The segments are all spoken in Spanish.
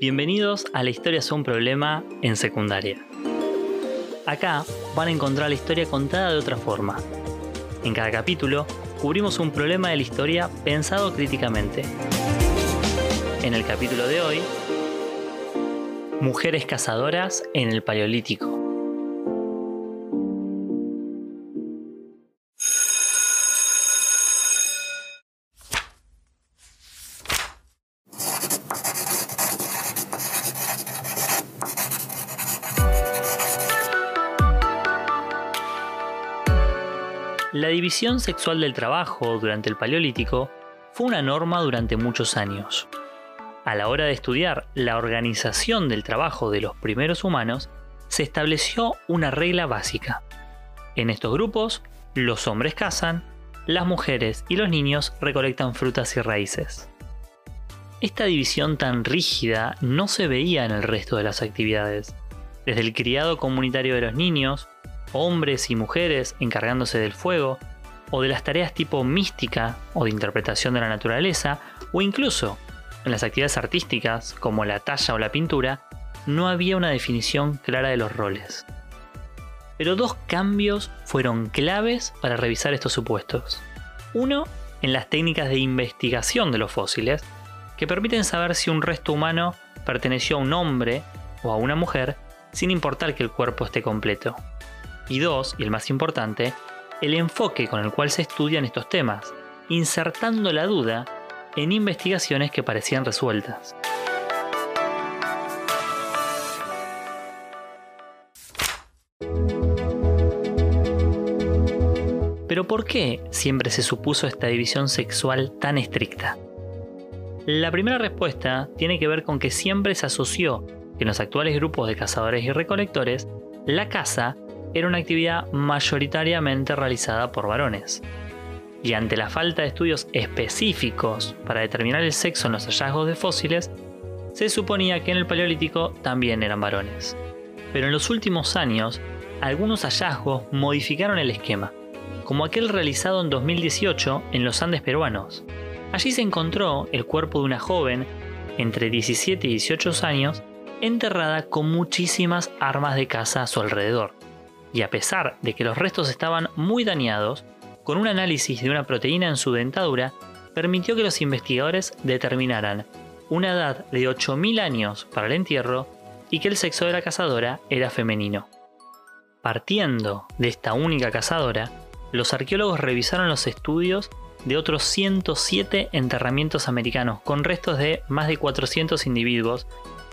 Bienvenidos a La historia es un problema en secundaria. Acá van a encontrar la historia contada de otra forma. En cada capítulo cubrimos un problema de la historia pensado críticamente. En el capítulo de hoy, Mujeres cazadoras en el Paleolítico. La división sexual del trabajo durante el Paleolítico fue una norma durante muchos años. A la hora de estudiar la organización del trabajo de los primeros humanos, se estableció una regla básica. En estos grupos, los hombres cazan, las mujeres y los niños recolectan frutas y raíces. Esta división tan rígida no se veía en el resto de las actividades. Desde el criado comunitario de los niños, hombres y mujeres encargándose del fuego, o de las tareas tipo mística o de interpretación de la naturaleza, o incluso en las actividades artísticas como la talla o la pintura, no había una definición clara de los roles. Pero dos cambios fueron claves para revisar estos supuestos. Uno, en las técnicas de investigación de los fósiles, que permiten saber si un resto humano perteneció a un hombre o a una mujer, sin importar que el cuerpo esté completo. Y dos, y el más importante, el enfoque con el cual se estudian estos temas, insertando la duda en investigaciones que parecían resueltas. Pero ¿por qué siempre se supuso esta división sexual tan estricta? La primera respuesta tiene que ver con que siempre se asoció que en los actuales grupos de cazadores y recolectores, la caza era una actividad mayoritariamente realizada por varones. Y ante la falta de estudios específicos para determinar el sexo en los hallazgos de fósiles, se suponía que en el Paleolítico también eran varones. Pero en los últimos años, algunos hallazgos modificaron el esquema, como aquel realizado en 2018 en los Andes peruanos. Allí se encontró el cuerpo de una joven entre 17 y 18 años enterrada con muchísimas armas de caza a su alrededor y a pesar de que los restos estaban muy dañados, con un análisis de una proteína en su dentadura, permitió que los investigadores determinaran una edad de 8.000 años para el entierro y que el sexo de la cazadora era femenino. Partiendo de esta única cazadora, los arqueólogos revisaron los estudios de otros 107 enterramientos americanos con restos de más de 400 individuos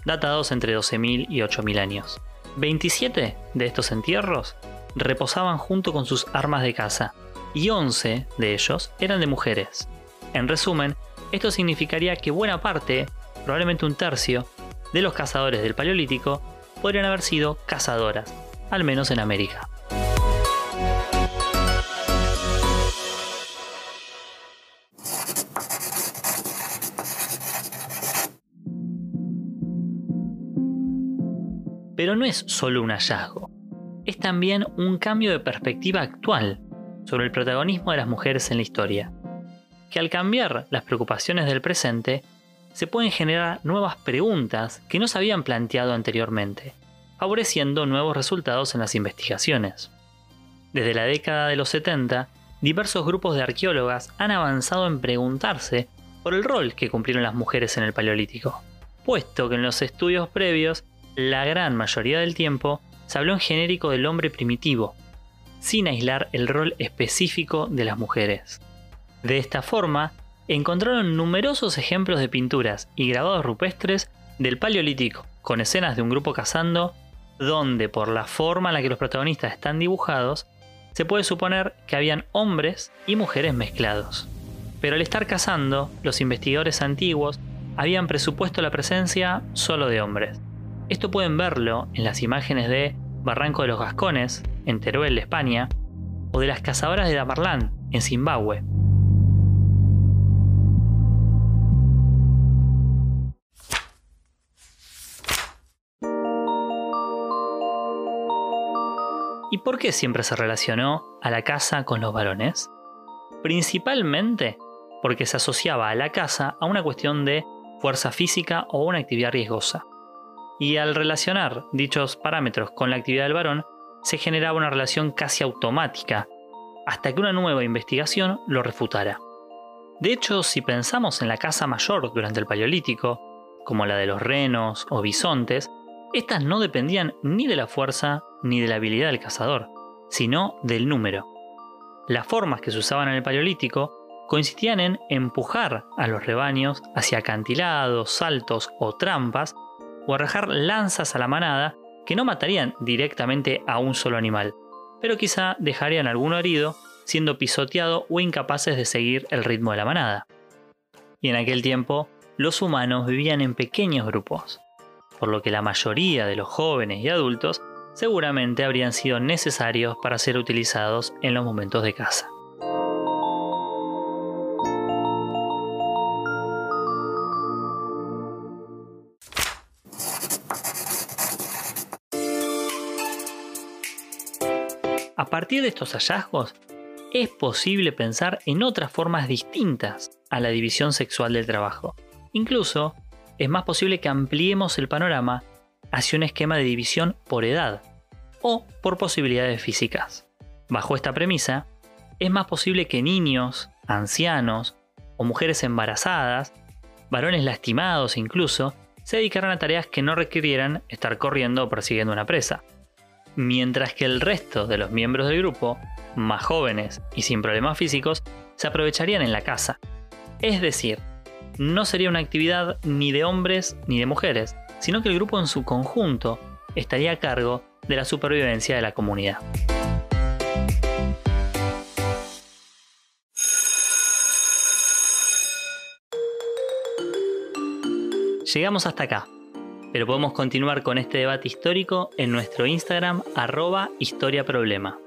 datados entre 12.000 y 8.000 años. 27 de estos entierros reposaban junto con sus armas de caza y 11 de ellos eran de mujeres. En resumen, esto significaría que buena parte, probablemente un tercio, de los cazadores del Paleolítico podrían haber sido cazadoras, al menos en América. Pero no es solo un hallazgo, es también un cambio de perspectiva actual sobre el protagonismo de las mujeres en la historia, que al cambiar las preocupaciones del presente, se pueden generar nuevas preguntas que no se habían planteado anteriormente, favoreciendo nuevos resultados en las investigaciones. Desde la década de los 70, diversos grupos de arqueólogas han avanzado en preguntarse por el rol que cumplieron las mujeres en el Paleolítico, puesto que en los estudios previos la gran mayoría del tiempo se habló en genérico del hombre primitivo, sin aislar el rol específico de las mujeres. De esta forma, encontraron numerosos ejemplos de pinturas y grabados rupestres del Paleolítico, con escenas de un grupo cazando, donde por la forma en la que los protagonistas están dibujados, se puede suponer que habían hombres y mujeres mezclados. Pero al estar cazando, los investigadores antiguos habían presupuesto la presencia solo de hombres. Esto pueden verlo en las imágenes de Barranco de los Gascones, en Teruel, España, o de las cazadoras de Damarlán, en Zimbabue. ¿Y por qué siempre se relacionó a la caza con los varones? Principalmente porque se asociaba a la caza a una cuestión de fuerza física o una actividad riesgosa. Y al relacionar dichos parámetros con la actividad del varón, se generaba una relación casi automática, hasta que una nueva investigación lo refutara. De hecho, si pensamos en la caza mayor durante el Paleolítico, como la de los renos o bisontes, estas no dependían ni de la fuerza ni de la habilidad del cazador, sino del número. Las formas que se usaban en el Paleolítico consistían en empujar a los rebaños hacia acantilados, saltos o trampas, o arrojar lanzas a la manada que no matarían directamente a un solo animal, pero quizá dejarían alguno herido siendo pisoteado o incapaces de seguir el ritmo de la manada. Y en aquel tiempo, los humanos vivían en pequeños grupos, por lo que la mayoría de los jóvenes y adultos seguramente habrían sido necesarios para ser utilizados en los momentos de caza. A partir de estos hallazgos, es posible pensar en otras formas distintas a la división sexual del trabajo. Incluso, es más posible que ampliemos el panorama hacia un esquema de división por edad o por posibilidades físicas. Bajo esta premisa, es más posible que niños, ancianos o mujeres embarazadas, varones lastimados incluso, se dedicaran a tareas que no requirieran estar corriendo o persiguiendo una presa. Mientras que el resto de los miembros del grupo, más jóvenes y sin problemas físicos, se aprovecharían en la casa. Es decir, no sería una actividad ni de hombres ni de mujeres, sino que el grupo en su conjunto estaría a cargo de la supervivencia de la comunidad. Llegamos hasta acá, pero podemos continuar con este debate histórico en nuestro Instagram arroba historiaproblema.